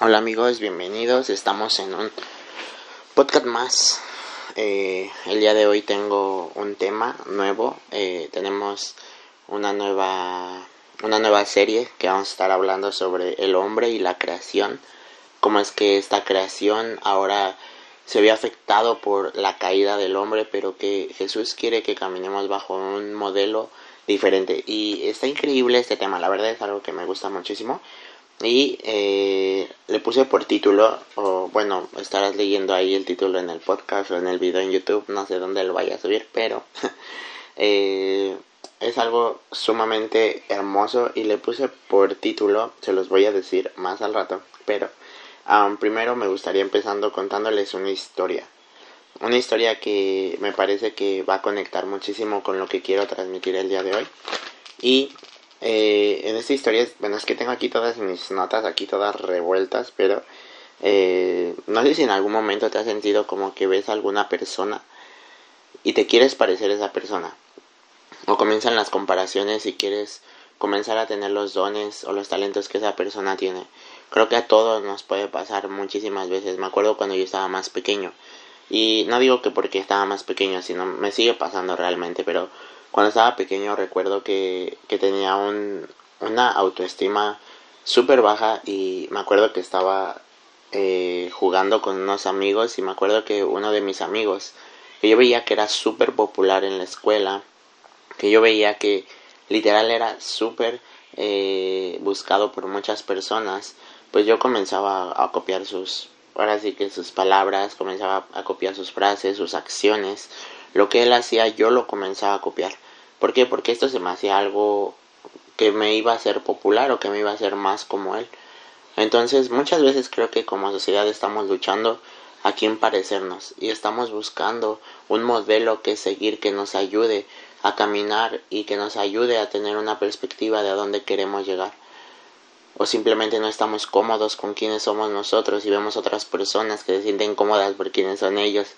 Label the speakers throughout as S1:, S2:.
S1: Hola amigos, bienvenidos. Estamos en un podcast más. Eh, el día de hoy tengo un tema nuevo. Eh, tenemos una nueva, una nueva serie que vamos a estar hablando sobre el hombre y la creación. Cómo es que esta creación ahora se ve afectado por la caída del hombre, pero que Jesús quiere que caminemos bajo un modelo diferente. Y está increíble este tema, la verdad es algo que me gusta muchísimo y eh, le puse por título, o bueno, estarás leyendo ahí el título en el podcast o en el video en YouTube, no sé dónde lo vaya a subir, pero eh, es algo sumamente hermoso y le puse por título, se los voy a decir más al rato, pero um, primero me gustaría empezando contándoles una historia. Una historia que me parece que va a conectar muchísimo con lo que quiero transmitir el día de hoy. Y eh, en esta historia, bueno, es que tengo aquí todas mis notas, aquí todas revueltas, pero eh, no sé si en algún momento te has sentido como que ves a alguna persona y te quieres parecer a esa persona. O comienzan las comparaciones y quieres comenzar a tener los dones o los talentos que esa persona tiene. Creo que a todos nos puede pasar muchísimas veces. Me acuerdo cuando yo estaba más pequeño. Y no digo que porque estaba más pequeño, sino me sigue pasando realmente, pero cuando estaba pequeño recuerdo que, que tenía un, una autoestima súper baja y me acuerdo que estaba eh, jugando con unos amigos y me acuerdo que uno de mis amigos, que yo veía que era súper popular en la escuela, que yo veía que literal era súper eh, buscado por muchas personas, pues yo comenzaba a copiar sus, ahora sí que sus palabras, comenzaba a copiar sus frases, sus acciones, lo que él hacía yo lo comenzaba a copiar. ¿Por qué? Porque esto se me hacía algo que me iba a hacer popular o que me iba a hacer más como él. Entonces muchas veces creo que como sociedad estamos luchando a quién parecernos y estamos buscando un modelo que seguir que nos ayude a caminar y que nos ayude a tener una perspectiva de a dónde queremos llegar. O simplemente no estamos cómodos con quienes somos nosotros y vemos otras personas que se sienten cómodas por quienes son ellos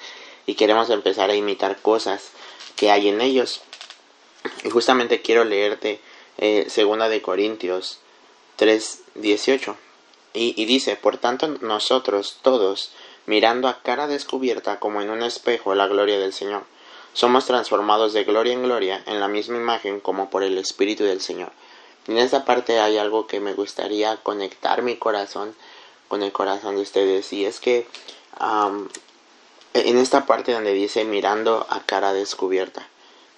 S1: y queremos empezar a imitar cosas que hay en ellos. Y justamente quiero leerte eh, segunda de Corintios 3:18 y, y dice, por tanto nosotros todos, mirando a cara descubierta como en un espejo la gloria del Señor, somos transformados de gloria en gloria en la misma imagen como por el Espíritu del Señor. en esta parte hay algo que me gustaría conectar mi corazón con el corazón de ustedes y es que en esta parte donde dice mirando a cara descubierta.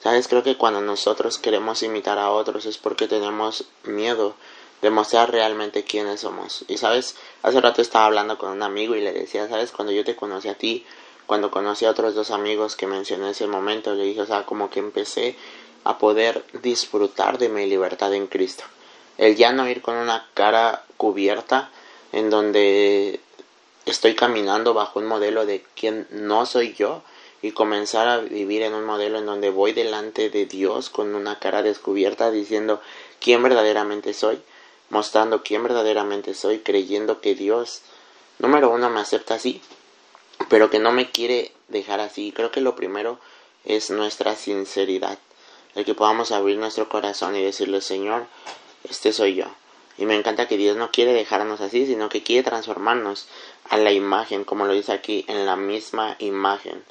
S1: Sabes, creo que cuando nosotros queremos imitar a otros es porque tenemos miedo de mostrar realmente quiénes somos. Y sabes, hace rato estaba hablando con un amigo y le decía, sabes, cuando yo te conocí a ti, cuando conocí a otros dos amigos que mencioné en ese momento, le dije, o sea, como que empecé a poder disfrutar de mi libertad en Cristo. El ya no ir con una cara cubierta en donde estoy caminando bajo un modelo de quien no soy yo y comenzar a vivir en un modelo en donde voy delante de Dios con una cara descubierta diciendo quién verdaderamente soy, mostrando quién verdaderamente soy, creyendo que Dios, número uno, me acepta así, pero que no me quiere dejar así. Creo que lo primero es nuestra sinceridad, el que podamos abrir nuestro corazón y decirle, Señor, este soy yo. Y me encanta que Dios no quiere dejarnos así, sino que quiere transformarnos a la imagen, como lo dice aquí, en la misma imagen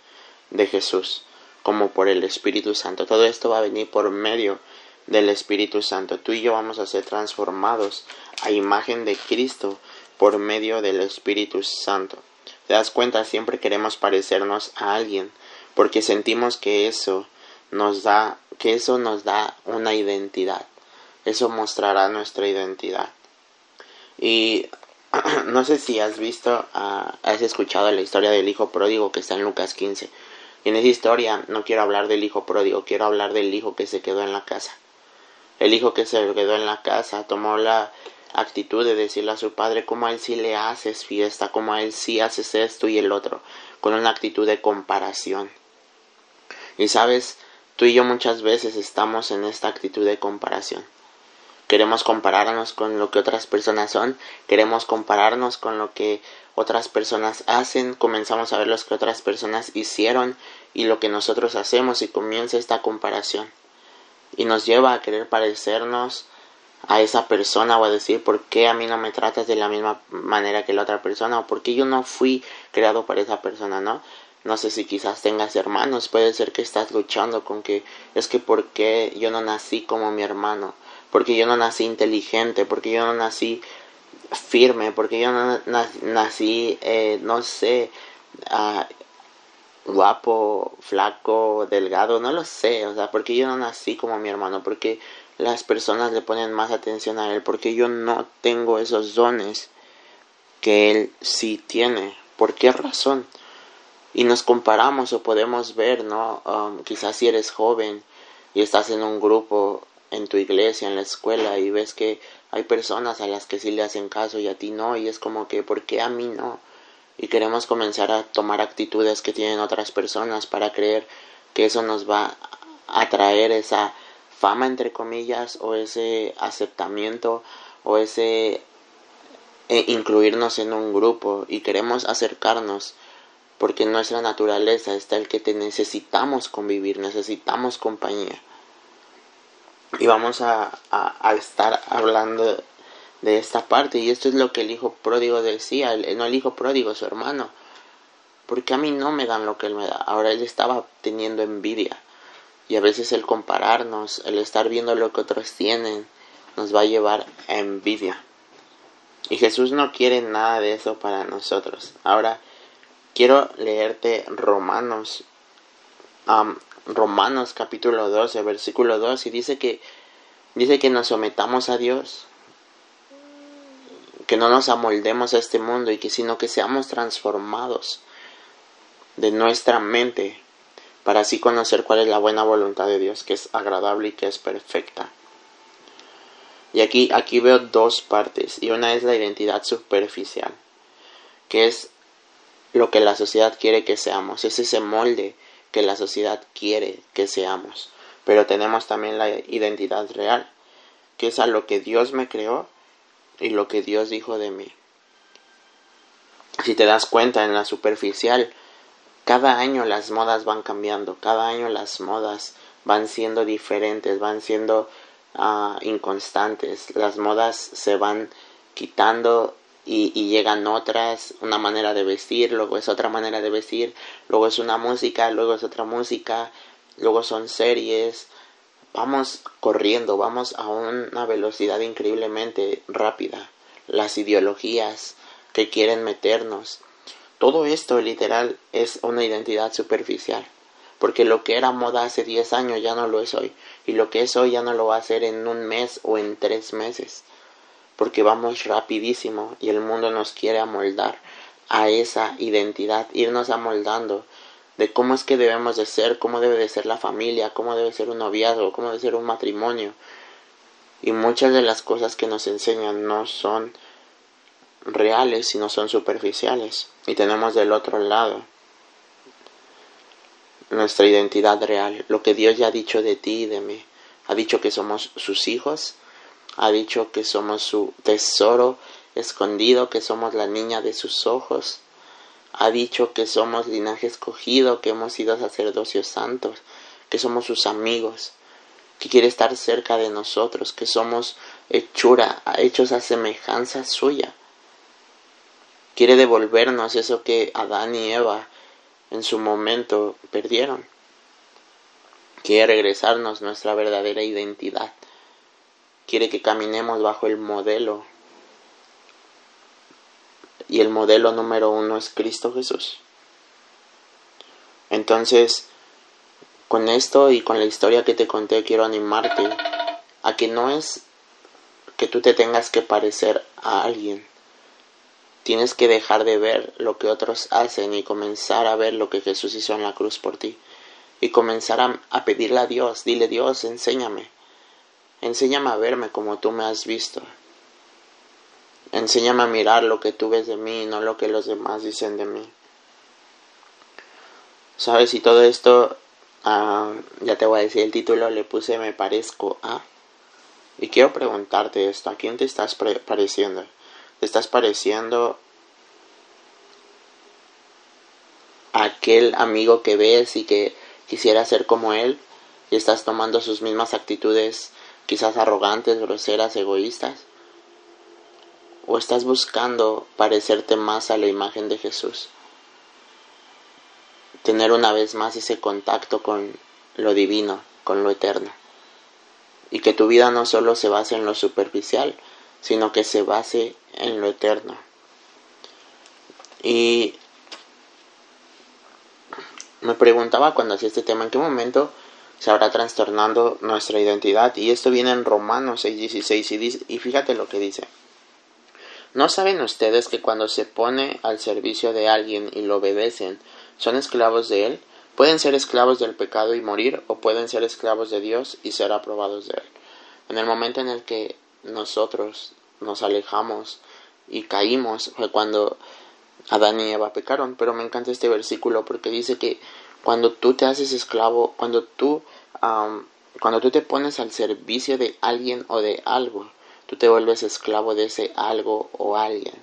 S1: de Jesús, como por el Espíritu Santo. Todo esto va a venir por medio del Espíritu Santo. Tú y yo vamos a ser transformados a imagen de Cristo por medio del Espíritu Santo. ¿Te das cuenta? Siempre queremos parecernos a alguien porque sentimos que eso nos da que eso nos da una identidad. Eso mostrará nuestra identidad. Y no sé si has visto, uh, has escuchado la historia del hijo pródigo que está en Lucas 15. Y en esa historia no quiero hablar del hijo pródigo, quiero hablar del hijo que se quedó en la casa. El hijo que se quedó en la casa tomó la actitud de decirle a su padre cómo a él sí le haces fiesta, cómo a él sí haces esto y el otro, con una actitud de comparación. Y sabes, tú y yo muchas veces estamos en esta actitud de comparación. Queremos compararnos con lo que otras personas son, queremos compararnos con lo que otras personas hacen, comenzamos a ver lo que otras personas hicieron y lo que nosotros hacemos y comienza esta comparación. Y nos lleva a querer parecernos a esa persona o a decir por qué a mí no me tratas de la misma manera que la otra persona o por qué yo no fui creado para esa persona, ¿no? No sé si quizás tengas hermanos, puede ser que estás luchando con que es que por qué yo no nací como mi hermano, porque yo no nací inteligente, porque yo no nací firme, porque yo no nací, eh, no sé, uh, guapo, flaco, delgado, no lo sé, o sea, porque yo no nací como mi hermano, porque las personas le ponen más atención a él, porque yo no tengo esos dones que él sí tiene. ¿Por qué razón? Y nos comparamos o podemos ver, ¿no? Um, quizás si eres joven y estás en un grupo en tu iglesia, en la escuela, y ves que hay personas a las que sí le hacen caso y a ti no, y es como que, ¿por qué a mí no? y queremos comenzar a tomar actitudes que tienen otras personas para creer que eso nos va a traer esa fama entre comillas o ese aceptamiento o ese e incluirnos en un grupo y queremos acercarnos porque nuestra naturaleza está el que te necesitamos convivir, necesitamos compañía. Y vamos a, a, estar hablando de esta parte. Y esto es lo que el hijo pródigo decía, no el hijo pródigo, su hermano. Porque a mí no me dan lo que él me da. Ahora él estaba teniendo envidia. Y a veces el compararnos, el estar viendo lo que otros tienen, nos va a llevar a envidia. Y Jesús no quiere nada de eso para nosotros. Ahora quiero leerte Romanos, Romanos capítulo 12, versículo 2, y dice que, dice que nos sometamos a Dios que no nos amoldemos a este mundo y que sino que seamos transformados de nuestra mente para así conocer cuál es la buena voluntad de Dios, que es agradable y que es perfecta. Y aquí, aquí veo dos partes, y una es la identidad superficial, que es lo que la sociedad quiere que seamos, es ese molde que la sociedad quiere que seamos. Pero tenemos también la identidad real, que es a lo que Dios me creó y lo que Dios dijo de mí. Si te das cuenta en la superficial, cada año las modas van cambiando, cada año las modas van siendo diferentes, van siendo uh, inconstantes, las modas se van quitando y, y, llegan otras, una manera de vestir, luego es otra manera de vestir, luego es una música, luego es otra música, luego son series, vamos corriendo, vamos a una velocidad increíblemente rápida. Las ideologías que quieren meternos. Todo esto literal es una identidad superficial. Porque lo que era moda hace 10 años ya no lo es hoy. Y lo que es hoy ya no lo va a ser en un mes o en tres meses. Porque vamos rapidísimo y el mundo nos quiere amoldar a esa identidad, irnos amoldando de cómo es que debemos de ser, cómo debe de ser la familia, cómo debe ser un noviazgo, cómo debe ser un matrimonio. Y muchas de las cosas que nos enseñan no son reales, sino son superficiales. Y tenemos del otro lado nuestra identidad real, lo que Dios ya ha dicho de ti y de mí. Ha dicho que somos sus hijos, ha dicho que somos su tesoro escondido, que somos la niña de sus ojos, ha dicho que somos linaje escogido, que hemos sido sacerdocios santos, que somos sus amigos, que quiere estar cerca de nosotros, que somos hechura, hechos a semejanza suya. Quiere devolvernos eso que Adán y Eva en su momento perdieron. Quiere regresarnos nuestra verdadera identidad. Quiere que caminemos bajo el modelo y el modelo número uno es Cristo Jesús. Entonces, con esto y con la historia que te conté, quiero animarte a que no es que tú te tengas que parecer a alguien. Tienes que dejar de ver lo que otros hacen y comenzar a ver lo que Jesús hizo en la cruz por ti. Y comenzar a, a pedirle a Dios, dile Dios, enséñame. Enséñame a verme como tú me has visto. Enséñame a mirar lo que tú ves de mí, no lo que los demás dicen de mí. ¿Sabes? Y todo esto, ah, ya te voy a decir el título, le puse Me parezco a. Y quiero preguntarte esto, ¿a quién te estás pareciendo? ¿Te estás pareciendo a aquel amigo que ves y que quisiera ser como él? ¿Y estás tomando sus mismas actitudes quizás arrogantes, groseras, egoístas? ¿O estás buscando parecerte más a la imagen de Jesús? Tener una vez más ese contacto con lo divino, con lo eterno. Y que tu vida no solo se base en lo superficial, sino que se base en lo eterno. Y me preguntaba cuando hacía este tema en qué momento se habrá trastornando nuestra identidad. Y esto viene en Romanos 6:16 y, dice, y fíjate lo que dice. ¿No saben ustedes que cuando se pone al servicio de alguien y lo obedecen, son esclavos de él? Pueden ser esclavos del pecado y morir, o pueden ser esclavos de Dios y ser aprobados de él. En el momento en el que nosotros nos alejamos y caímos fue cuando Adán y Eva pecaron. Pero me encanta este versículo porque dice que cuando tú te haces esclavo, cuando tú, cuando tú te pones al servicio de alguien o de algo, tú te vuelves esclavo de ese algo o alguien.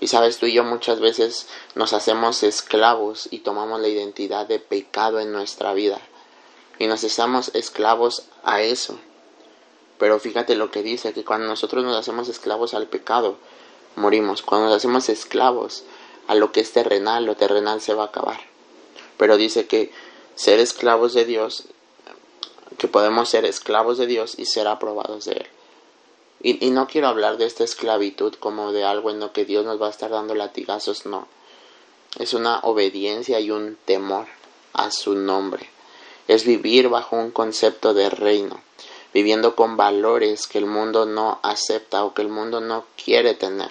S1: Y sabes, tú y yo muchas veces nos hacemos esclavos y tomamos la identidad de pecado en nuestra vida. Y nos hacemos esclavos a eso. Pero fíjate lo que dice, que cuando nosotros nos hacemos esclavos al pecado, morimos. Cuando nos hacemos esclavos a lo que es terrenal, lo terrenal se va a acabar pero dice que ser esclavos de Dios, que podemos ser esclavos de Dios y ser aprobados de Él. Y, y, no quiero hablar de esta esclavitud como de algo en lo que Dios nos va a estar dando latigazos, no. Es una obediencia y un temor a su nombre. Es vivir bajo un concepto de reino, viviendo con valores que el mundo no acepta o que el mundo no quiere tener.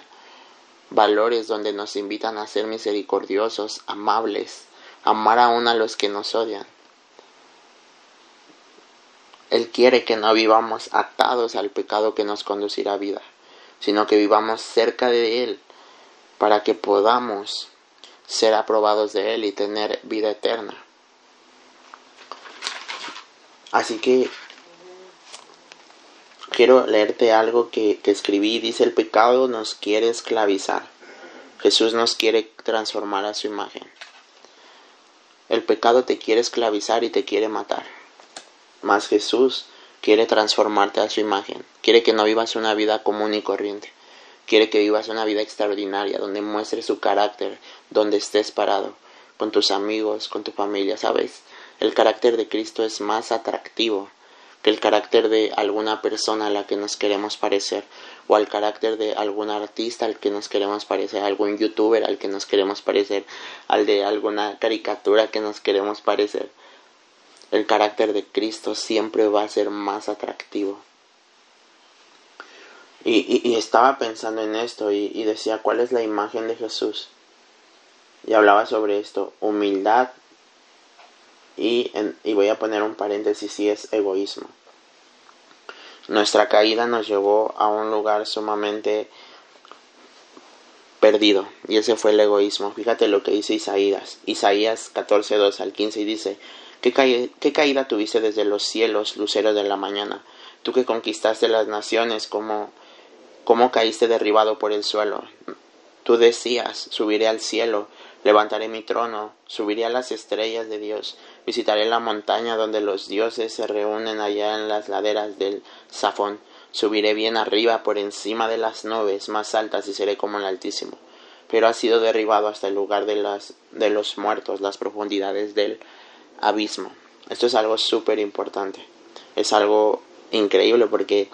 S1: Valores donde nos invitan a ser misericordiosos, amables, amar aún a los que nos odian. Él quiere que no vivamos atados al pecado que nos conducirá a vida, sino que vivamos cerca de Él para que podamos ser aprobados de Él y tener vida eterna. Así que quiero leerte algo que, que escribí. Dice, el pecado nos quiere esclavizar. Jesús nos quiere transformar a su imagen. El pecado te quiere esclavizar y te quiere matar. Mas Jesús quiere transformarte a su imagen. Quiere que no vivas una vida común y corriente. Quiere que vivas una vida extraordinaria, donde muestres su carácter, donde estés parado, con tus amigos, con tu familia, ¿sabes? El carácter de Cristo es más atractivo que el carácter de alguna persona a la que nos queremos parecer o al carácter de algún artista al que nos queremos parecer, algún youtuber al que nos queremos parecer, al de alguna caricatura que nos queremos parecer. El carácter de Cristo siempre va a ser más atractivo. Y, estaba pensando en esto y, y, decía, ¿cuál es la imagen de Jesús? Y hablaba sobre esto, humildad y, y voy a poner un paréntesis, si es egoísmo. Nuestra caída nos llevó a un lugar sumamente perdido y ese fue el egoísmo. Fíjate lo que dice Isaías. Isaías 14, 2 al 15 y dice, ¿Qué, ¿Qué caída tuviste desde los cielos, lucero de la mañana? Tú que conquistaste las naciones, ¿cómo, cómo caíste derribado por el suelo? Tú decías, subiré al cielo, levantaré mi trono, subiré a las estrellas de Dios, visitaré la montaña donde los dioses se reúnen allá en las laderas del Safón, subiré bien arriba por encima de las nubes más altas y seré como el Altísimo. Pero ha sido derribado hasta el lugar de, las, de los muertos, las profundidades del abismo. Esto es algo súper importante. Es algo increíble porque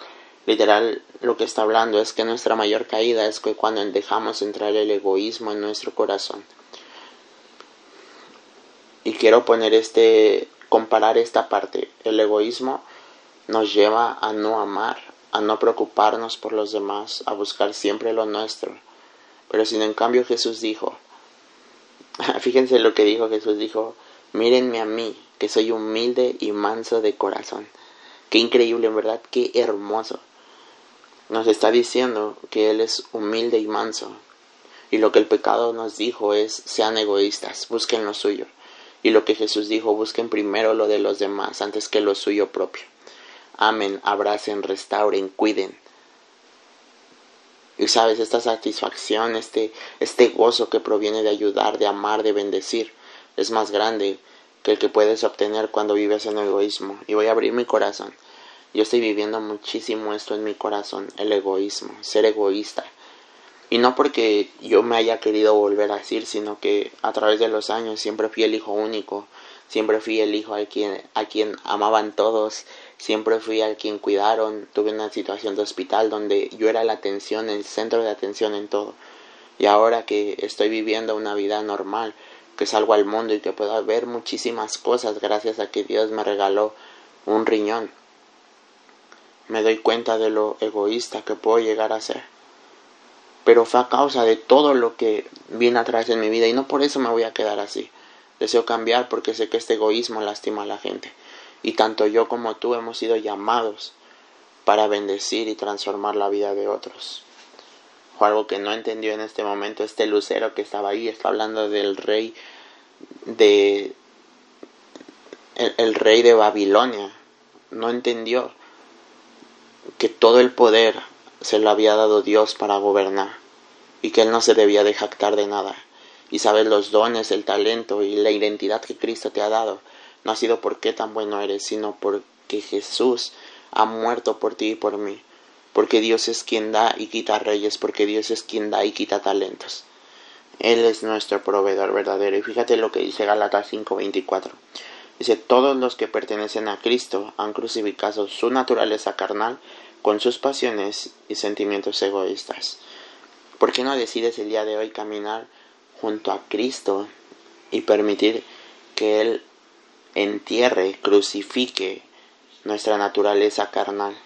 S1: literal lo que está hablando es que nuestra mayor caída es que cuando dejamos entrar el egoísmo en nuestro corazón y quiero poner este, comparar esta parte. El egoísmo nos lleva a no amar, a no preocuparnos por los demás, a buscar siempre lo nuestro. Pero sin en cambio Jesús dijo, fíjense lo que dijo Jesús, dijo, mírenme a mí, que soy humilde y manso de corazón. Qué increíble, en verdad, qué hermoso. Nos está diciendo que Él es humilde y manso. Y lo que el pecado nos dijo es, sean egoístas, busquen lo suyo. Y lo que Jesús dijo, busquen primero lo de los demás antes que lo suyo propio. Amen, abracen, restauren, cuiden. Y sabes, esta satisfacción, este, este gozo que proviene de ayudar, de amar, de bendecir, es más grande que el que puedes obtener cuando vives en egoísmo. Y voy a abrir mi corazón. yo estoy viviendo muchísimo esto en mi corazón, el egoísmo, ser egoísta. Y no porque yo me haya querido volver a decir, sino que a través de los años siempre fui el hijo único, siempre fui el hijo a quien, a quien amaban todos, siempre fui al quien cuidaron, tuve una situación de hospital donde yo era la atención, el centro de atención en todo. Y ahora que estoy viviendo una vida normal, que salgo al mundo y que puedo ver muchísimas cosas gracias a que Dios me regaló un riñón, me doy cuenta de lo egoísta que puedo llegar a ser. Pero fue a causa de todo lo que viene atrás en mi vida y no por eso me voy a quedar así. Deseo cambiar porque sé que este egoísmo lastima a la gente. Y tanto yo como tú hemos sido llamados para bendecir y transformar la vida de otros. O algo que no entendió en este momento este lucero que estaba ahí, está hablando del rey de el rey de Babilonia. No entendió que todo el poder se lo había dado Dios para gobernar y que él no se debía de jactar de nada. Y sabes los dones, el talento y la identidad que Cristo te ha dado no ha sido porque tan bueno eres, sino porque Jesús ha muerto por ti y por mí. Porque Dios es quien da y quita reyes, porque Dios es quien da y quita talentos. Él es nuestro proveedor verdadero. Y fíjate lo que dice Gálatas 5:24. Dice, todos los que pertenecen a Cristo han crucificado su naturaleza carnal con sus pasiones y sentimientos egoístas. ¿Por qué no decides el día de hoy caminar junto a Cristo y permitir que Él entierre, crucifique nuestra naturaleza carnal,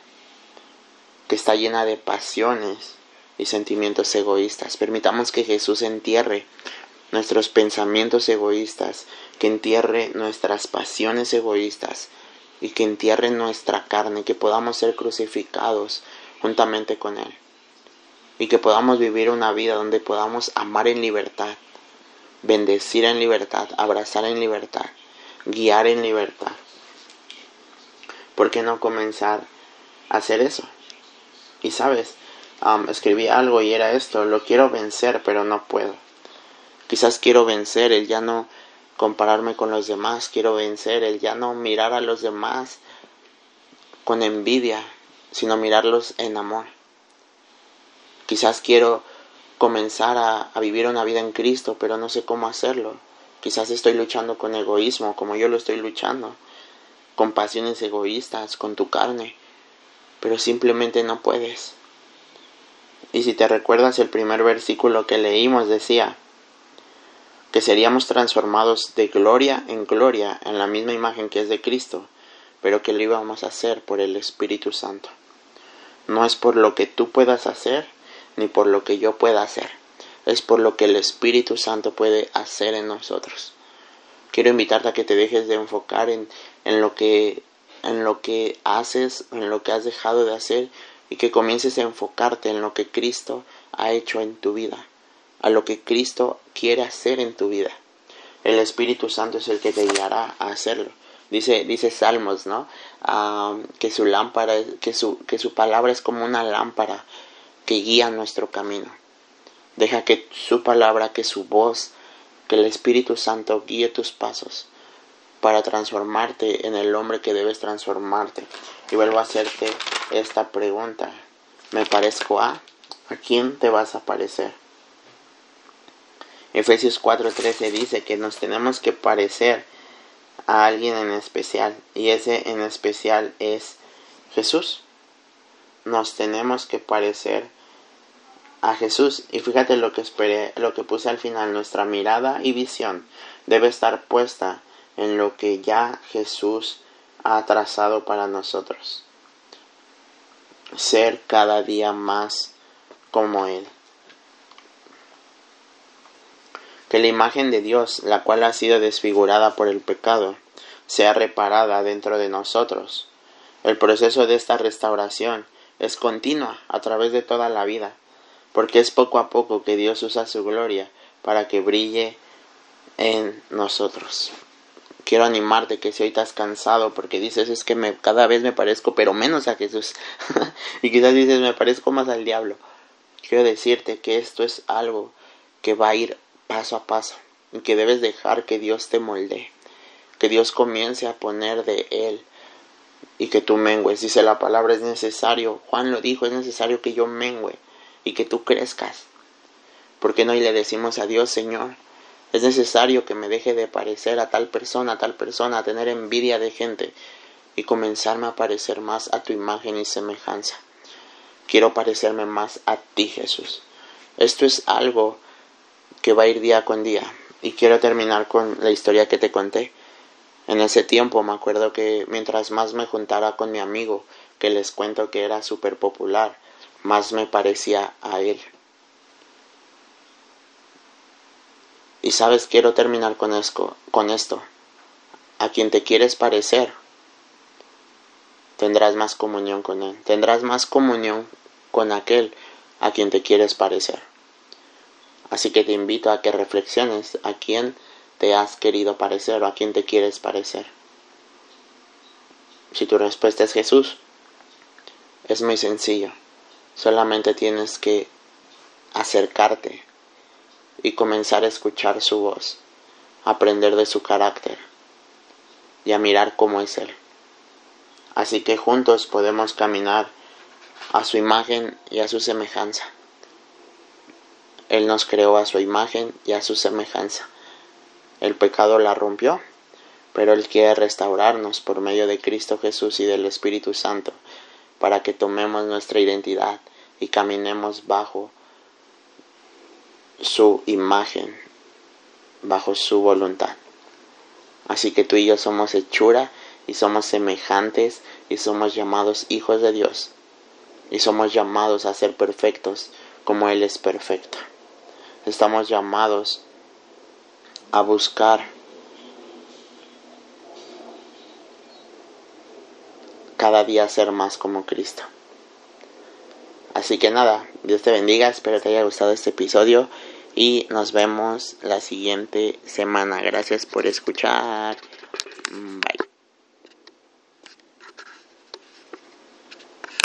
S1: que está llena de pasiones y sentimientos egoístas? Permitamos que Jesús entierre nuestros pensamientos egoístas, que entierre nuestras pasiones egoístas y que entierre nuestra carne, que podamos ser crucificados juntamente con Él y que podamos vivir una vida donde podamos amar en libertad, bendecir en libertad, abrazar en libertad, guiar en libertad. ¿Por qué no comenzar a hacer eso? Y sabes, escribí algo y era esto, lo quiero vencer pero no puedo. Quizás quiero vencer el ya no compararme con los demás, quiero vencer el ya no mirar a los demás con envidia, sino mirarlos en amor. Quizás quiero comenzar a, a, vivir una vida en Cristo, pero no sé cómo hacerlo. Quizás estoy luchando con egoísmo, como yo lo estoy luchando, con pasiones egoístas, con tu carne, pero simplemente no puedes. Y si te recuerdas el primer versículo que leímos decía, que seríamos transformados de gloria en gloria en la misma imagen que es de Cristo, pero que lo íbamos a hacer por el Espíritu Santo. No es por lo que tú puedas hacer, ni por lo que yo pueda hacer, es por lo que el Espíritu Santo puede hacer en nosotros. Quiero invitarte a que te dejes de enfocar en, en lo que en lo que haces, en lo que has dejado de hacer y que comiences a enfocarte en lo que Cristo ha hecho en tu vida a lo que Cristo quiere hacer en tu vida. El Espíritu Santo es el que te guiará a hacerlo. Dice, dice Salmos, ¿no? Ah, que su lámpara, que su, que su palabra es como una lámpara que guía nuestro camino. Deja que su palabra, que su voz, que el Espíritu Santo guíe tus pasos para transformarte en el hombre que debes transformarte. Y vuelvo a hacerte esta pregunta. ¿Me parezco a? ¿A quién te vas a parecer? Efesios 4:13 dice que nos tenemos que parecer a alguien en especial y ese en especial es Jesús. Nos tenemos que parecer a Jesús y fíjate lo que esperé, lo que puse al final, nuestra mirada y visión debe estar puesta en lo que ya Jesús ha trazado para nosotros. Ser cada día más como Él. Que la imagen de Dios, la cual ha sido desfigurada por el pecado, sea reparada dentro de nosotros. El proceso de esta restauración es continua a través de toda la vida, porque es poco a poco que Dios usa su gloria para que brille en nosotros. Quiero animarte que si hoy estás cansado porque dices es que cada vez me parezco pero menos a Jesús y quizás dices me parezco más al diablo. Quiero decirte que esto es algo que va a ir paso a paso y que debes dejar que Dios te molde, que Dios comience a poner de Él y que tú mengues. Dice la palabra es necesario, Juan lo dijo, es necesario que yo mengue y que tú crezcas. ¿Por qué no y le decimos a Dios, Señor? Es necesario que me deje de parecer a tal persona, a tal persona, a tener envidia de gente y comenzarme a parecer más a tu imagen y semejanza. Quiero parecerme más a ti, Jesús. Esto es algo que va a ir día con día. Y quiero terminar con la historia que te conté. En ese tiempo me acuerdo que mientras más me juntara con mi amigo, que les cuento que era súper popular, más me parecía a él. Y sabes, quiero terminar con con esto. A quien te quieres parecer, tendrás más comunión con él. Tendrás más comunión con aquel a quien te quieres parecer. Así que te invito a que reflexiones a quién te has querido parecer o a quién te quieres parecer. Si tu respuesta es Jesús, es muy sencillo. Solamente tienes que acercarte y comenzar a escuchar su voz, aprender de su carácter y a mirar cómo es Él. Así que juntos podemos caminar a su imagen y a su semejanza. Él nos creó a su imagen y a su semejanza. El pecado la rompió, pero Él quiere restaurarnos por medio de Cristo Jesús y del Espíritu Santo para que tomemos nuestra identidad y caminemos bajo su imagen, bajo su voluntad. Así que tú y yo somos hechura y somos semejantes y somos llamados hijos de Dios y somos llamados a ser perfectos como Él es perfecto. Estamos llamados a buscar cada día ser más como Cristo. Así que nada, Dios te bendiga, espero te haya gustado este episodio y nos vemos la siguiente semana. Gracias por escuchar. Bye.